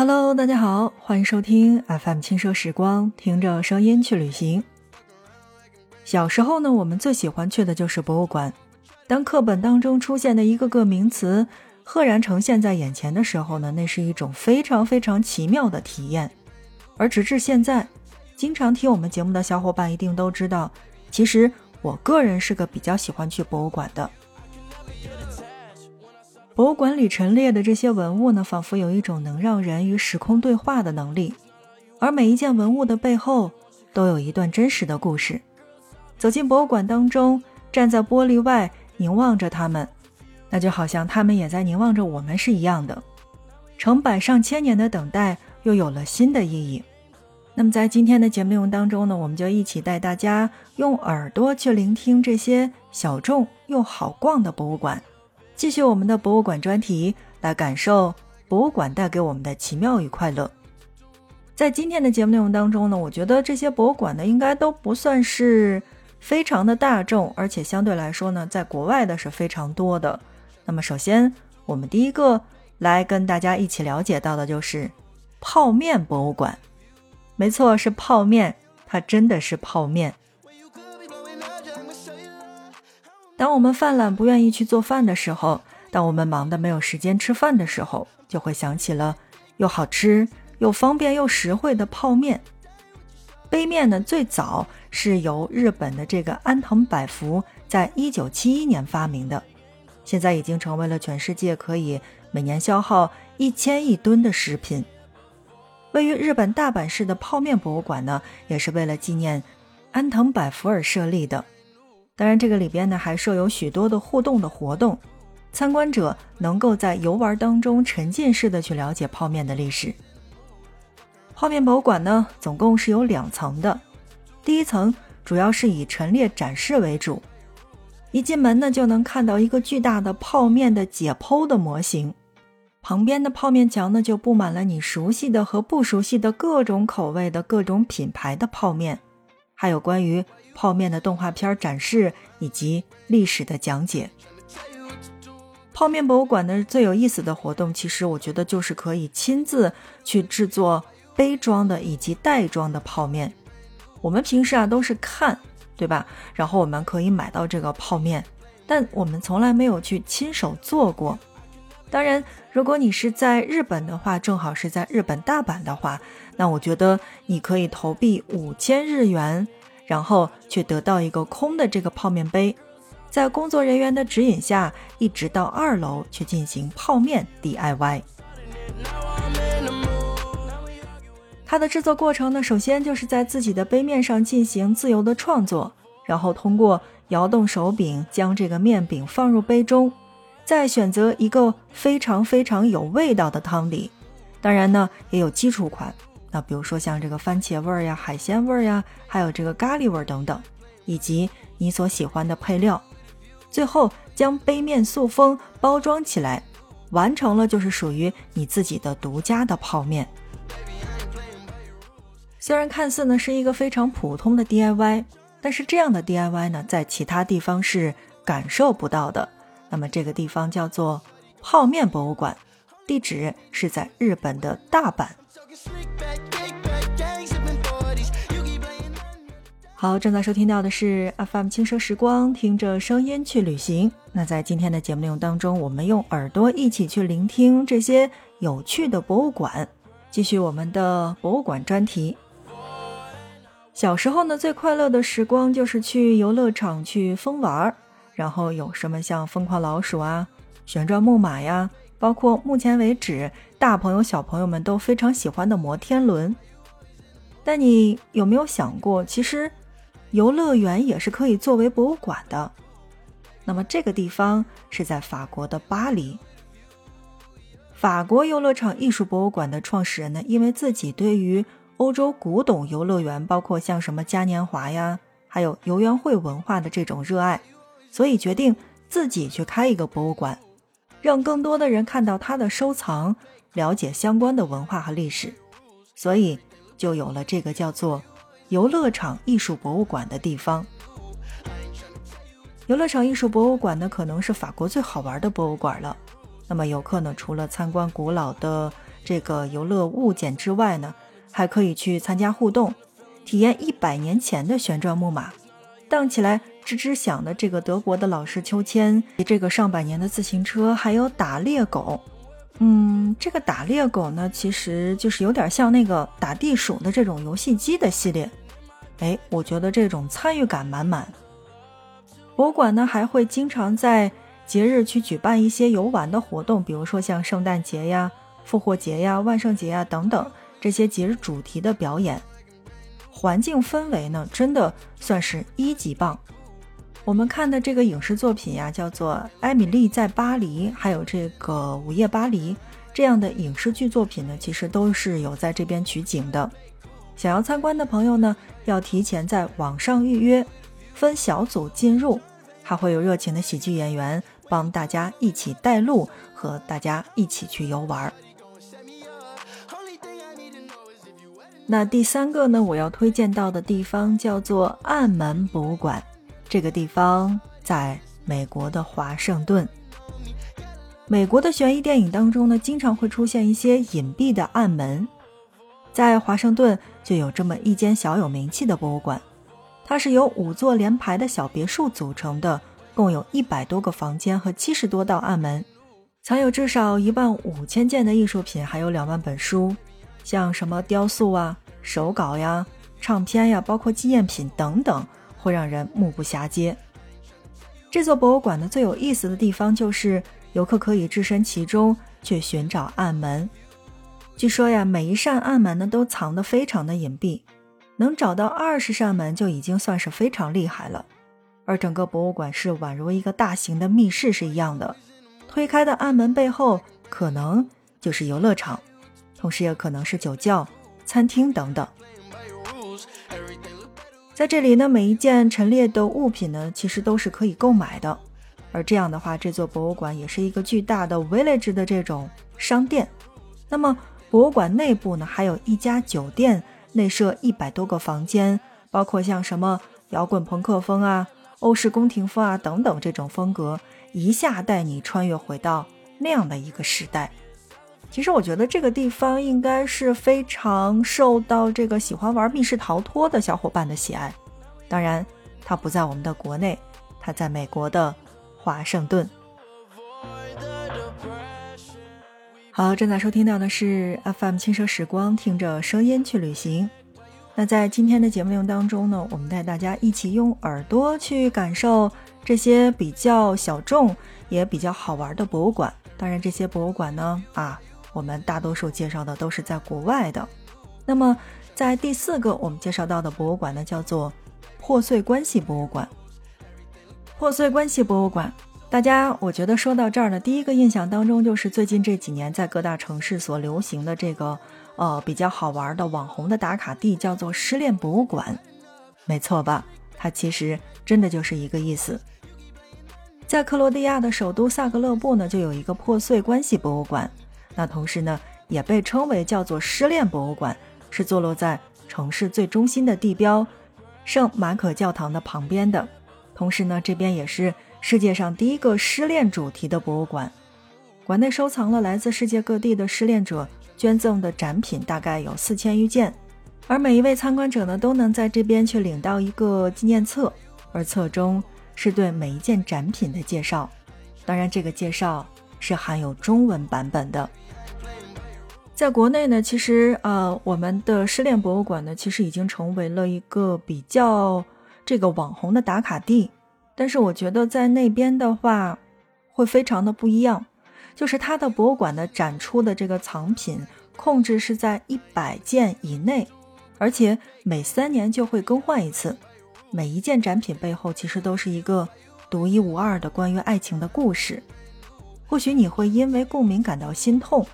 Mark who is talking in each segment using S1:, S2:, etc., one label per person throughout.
S1: Hello，大家好，欢迎收听 FM 轻奢时光，听着声音去旅行。小时候呢，我们最喜欢去的就是博物馆。当课本当中出现的一个个名词赫然呈现在眼前的时候呢，那是一种非常非常奇妙的体验。而直至现在，经常听我们节目的小伙伴一定都知道，其实我个人是个比较喜欢去博物馆的。博物馆里陈列的这些文物呢，仿佛有一种能让人与时空对话的能力，而每一件文物的背后都有一段真实的故事。走进博物馆当中，站在玻璃外凝望着他们，那就好像他们也在凝望着我们是一样的。成百上千年的等待又有了新的意义。那么在今天的节目内容当中呢，我们就一起带大家用耳朵去聆听这些小众又好逛的博物馆。继续我们的博物馆专题，来感受博物馆带给我们的奇妙与快乐。在今天的节目内容当中呢，我觉得这些博物馆呢，应该都不算是非常的大众，而且相对来说呢，在国外的是非常多的。那么，首先我们第一个来跟大家一起了解到的就是泡面博物馆。没错，是泡面，它真的是泡面。当我们犯懒不愿意去做饭的时候，当我们忙得没有时间吃饭的时候，就会想起了又好吃又方便又实惠的泡面。杯面呢，最早是由日本的这个安藤百福在一九七一年发明的，现在已经成为了全世界可以每年消耗一千亿吨的食品。位于日本大阪市的泡面博物馆呢，也是为了纪念安藤百福而设立的。当然，这个里边呢还设有许多的互动的活动，参观者能够在游玩当中沉浸式的去了解泡面的历史。泡面博物馆呢总共是有两层的，第一层主要是以陈列展示为主，一进门呢就能看到一个巨大的泡面的解剖的模型，旁边的泡面墙呢就布满了你熟悉的和不熟悉的各种口味的各种品牌的泡面，还有关于。泡面的动画片展示以及历史的讲解。泡面博物馆的最有意思的活动，其实我觉得就是可以亲自去制作杯装的以及袋装的泡面。我们平时啊都是看，对吧？然后我们可以买到这个泡面，但我们从来没有去亲手做过。当然，如果你是在日本的话，正好是在日本大阪的话，那我觉得你可以投币五千日元。然后去得到一个空的这个泡面杯，在工作人员的指引下，一直到二楼去进行泡面 DIY。它的制作过程呢，首先就是在自己的杯面上进行自由的创作，然后通过摇动手柄将这个面饼放入杯中，再选择一个非常非常有味道的汤底。当然呢，也有基础款。那比如说像这个番茄味儿呀、海鲜味儿呀，还有这个咖喱味儿等等，以及你所喜欢的配料，最后将杯面塑封包装起来，完成了就是属于你自己的独家的泡面。虽然看似呢是一个非常普通的 DIY，但是这样的 DIY 呢在其他地方是感受不到的。那么这个地方叫做泡面博物馆，地址是在日本的大阪。好，正在收听到的是 FM 轻奢时光，听着声音去旅行。那在今天的节目内容当中，我们用耳朵一起去聆听这些有趣的博物馆，继续我们的博物馆专题。小时候呢，最快乐的时光就是去游乐场去疯玩儿，然后有什么像疯狂老鼠啊、旋转木马呀，包括目前为止大朋友小朋友们都非常喜欢的摩天轮。但你有没有想过，其实？游乐园也是可以作为博物馆的。那么这个地方是在法国的巴黎。法国游乐场艺术博物馆的创始人呢，因为自己对于欧洲古董游乐园，包括像什么嘉年华呀，还有游园会文化的这种热爱，所以决定自己去开一个博物馆，让更多的人看到他的收藏，了解相关的文化和历史。所以就有了这个叫做。游乐场艺术博物馆的地方，游乐场艺术博物馆呢，可能是法国最好玩的博物馆了。那么游客呢，除了参观古老的这个游乐物件之外呢，还可以去参加互动，体验一百年前的旋转木马，荡起来吱吱响的这个德国的老式秋千，这个上百年的自行车，还有打猎狗。嗯，这个打猎狗呢，其实就是有点像那个打地鼠的这种游戏机的系列。哎，我觉得这种参与感满满。博物馆呢还会经常在节日去举办一些游玩的活动，比如说像圣诞节呀、复活节呀、万圣节呀等等这些节日主题的表演。环境氛围呢，真的算是一级棒。我们看的这个影视作品呀，叫做《艾米丽在巴黎》，还有这个《午夜巴黎》这样的影视剧作品呢，其实都是有在这边取景的。想要参观的朋友呢，要提前在网上预约，分小组进入，还会有热情的喜剧演员帮大家一起带路，和大家一起去游玩。那第三个呢，我要推荐到的地方叫做暗门博物馆，这个地方在美国的华盛顿。美国的悬疑电影当中呢，经常会出现一些隐蔽的暗门。在华盛顿就有这么一间小有名气的博物馆，它是由五座连排的小别墅组成的，共有一百多个房间和七十多道暗门，藏有至少一万五千件的艺术品，还有两万本书，像什么雕塑啊、手稿呀、唱片呀，包括纪念品等等，会让人目不暇接。这座博物馆的，最有意思的地方就是游客可以置身其中去寻找暗门。据说呀，每一扇暗门呢都藏得非常的隐蔽，能找到二十扇门就已经算是非常厉害了。而整个博物馆是宛如一个大型的密室是一样的，推开的暗门背后可能就是游乐场，同时也可能是酒窖、餐厅等等。在这里呢，每一件陈列的物品呢，其实都是可以购买的。而这样的话，这座博物馆也是一个巨大的 village 的这种商店。那么。博物馆内部呢，还有一家酒店，内设一百多个房间，包括像什么摇滚朋克风啊、欧式宫廷风啊等等这种风格，一下带你穿越回到那样的一个时代。其实我觉得这个地方应该是非常受到这个喜欢玩密室逃脱的小伙伴的喜爱。当然，它不在我们的国内，它在美国的华盛顿。好，正在收听到的是 FM 轻奢时光，听着声音去旅行。那在今天的节目内容当中呢，我们带大家一起用耳朵去感受这些比较小众也比较好玩的博物馆。当然，这些博物馆呢，啊，我们大多数介绍的都是在国外的。那么，在第四个我们介绍到的博物馆呢，叫做破碎关系博物馆。破碎关系博物馆。大家，我觉得说到这儿呢，第一个印象当中就是最近这几年在各大城市所流行的这个，呃，比较好玩的网红的打卡地，叫做失恋博物馆，没错吧？它其实真的就是一个意思。在克罗地亚的首都萨格勒布呢，就有一个破碎关系博物馆，那同时呢，也被称为叫做失恋博物馆，是坐落在城市最中心的地标圣马可教堂的旁边的，同时呢，这边也是。世界上第一个失恋主题的博物馆，馆内收藏了来自世界各地的失恋者捐赠的展品，大概有四千余件。而每一位参观者呢，都能在这边去领到一个纪念册，而册中是对每一件展品的介绍。当然，这个介绍是含有中文版本的。在国内呢，其实呃，我们的失恋博物馆呢，其实已经成为了一个比较这个网红的打卡地。但是我觉得在那边的话，会非常的不一样，就是它的博物馆的展出的这个藏品控制是在一百件以内，而且每三年就会更换一次。每一件展品背后其实都是一个独一无二的关于爱情的故事。或许你会因为共鸣感到心痛，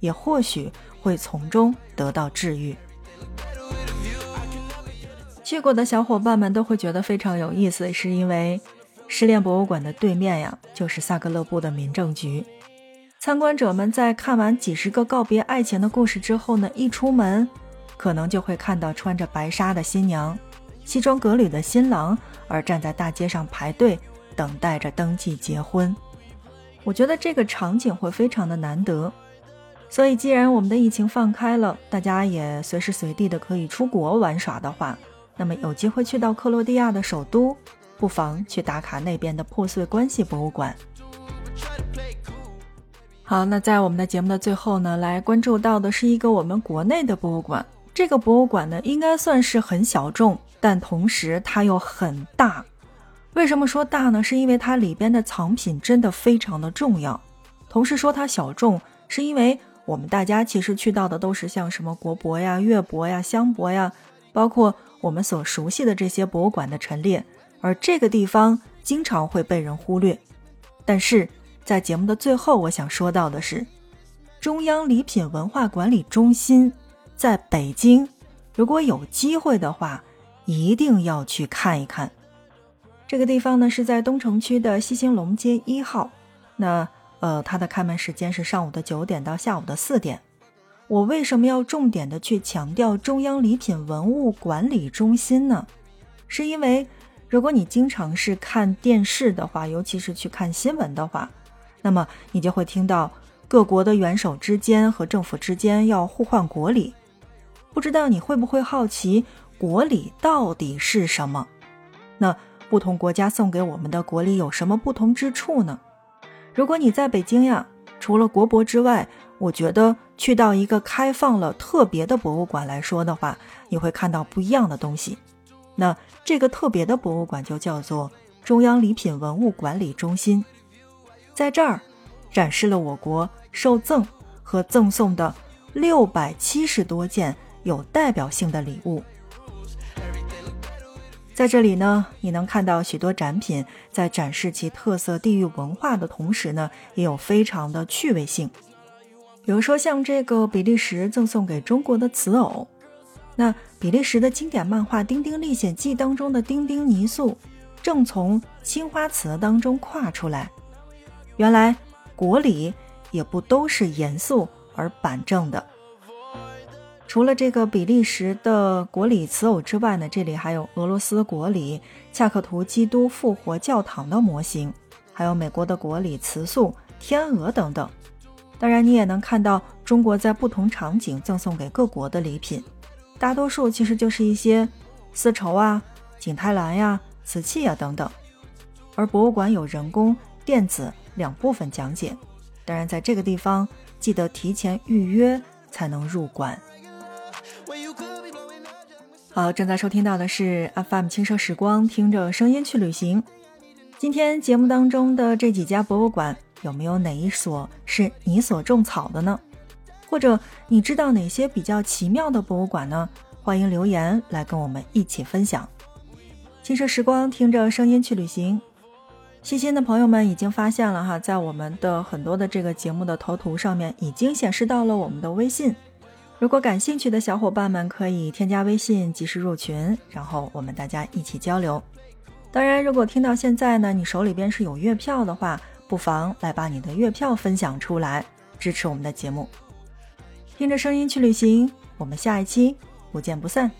S1: 也或许会从中得到治愈。去过的小伙伴们都会觉得非常有意思，是因为失恋博物馆的对面呀，就是萨格勒布的民政局。参观者们在看完几十个告别爱情的故事之后呢，一出门，可能就会看到穿着白纱的新娘、西装革履的新郎，而站在大街上排队等待着登记结婚。我觉得这个场景会非常的难得。所以，既然我们的疫情放开了，大家也随时随地的可以出国玩耍的话，那么有机会去到克罗地亚的首都，不妨去打卡那边的破碎关系博物馆。好，那在我们的节目的最后呢，来关注到的是一个我们国内的博物馆。这个博物馆呢，应该算是很小众，但同时它又很大。为什么说大呢？是因为它里边的藏品真的非常的重要。同时说它小众，是因为我们大家其实去到的都是像什么国博呀、粤博呀、湘博呀，包括我们所熟悉的这些博物馆的陈列，而这个地方经常会被人忽略。但是在节目的最后，我想说到的是，中央礼品文化管理中心在北京，如果有机会的话，一定要去看一看。这个地方呢是在东城区的西兴隆街一号，那。呃，它的开门时间是上午的九点到下午的四点。我为什么要重点的去强调中央礼品文物管理中心呢？是因为如果你经常是看电视的话，尤其是去看新闻的话，那么你就会听到各国的元首之间和政府之间要互换国礼。不知道你会不会好奇国礼到底是什么？那不同国家送给我们的国礼有什么不同之处呢？如果你在北京呀，除了国博之外，我觉得去到一个开放了特别的博物馆来说的话，你会看到不一样的东西。那这个特别的博物馆就叫做中央礼品文物管理中心，在这儿展示了我国受赠和赠送的六百七十多件有代表性的礼物。在这里呢，你能看到许多展品在展示其特色地域文化的同时呢，也有非常的趣味性。比如说像这个比利时赠送给中国的瓷偶，那比利时的经典漫画《丁丁历险记》当中的丁丁泥塑，正从青花瓷当中跨出来。原来国礼也不都是严肃而板正的。除了这个比利时的国礼瓷偶之外呢，这里还有俄罗斯国礼恰克图基督复活教堂的模型，还有美国的国礼瓷塑天鹅等等。当然，你也能看到中国在不同场景赠送给各国的礼品，大多数其实就是一些丝绸啊、景泰蓝呀、瓷器呀等等。而博物馆有人工、电子两部分讲解，当然在这个地方记得提前预约才能入馆。好，正在收听到的是 FM 轻奢时光，听着声音去旅行。今天节目当中的这几家博物馆，有没有哪一所是你所种草的呢？或者你知道哪些比较奇妙的博物馆呢？欢迎留言来跟我们一起分享。轻奢时光，听着声音去旅行。细心的朋友们已经发现了哈，在我们的很多的这个节目的头图上面，已经显示到了我们的微信。如果感兴趣的小伙伴们可以添加微信，及时入群，然后我们大家一起交流。当然，如果听到现在呢，你手里边是有月票的话，不妨来把你的月票分享出来，支持我们的节目。听着声音去旅行，我们下一期不见不散。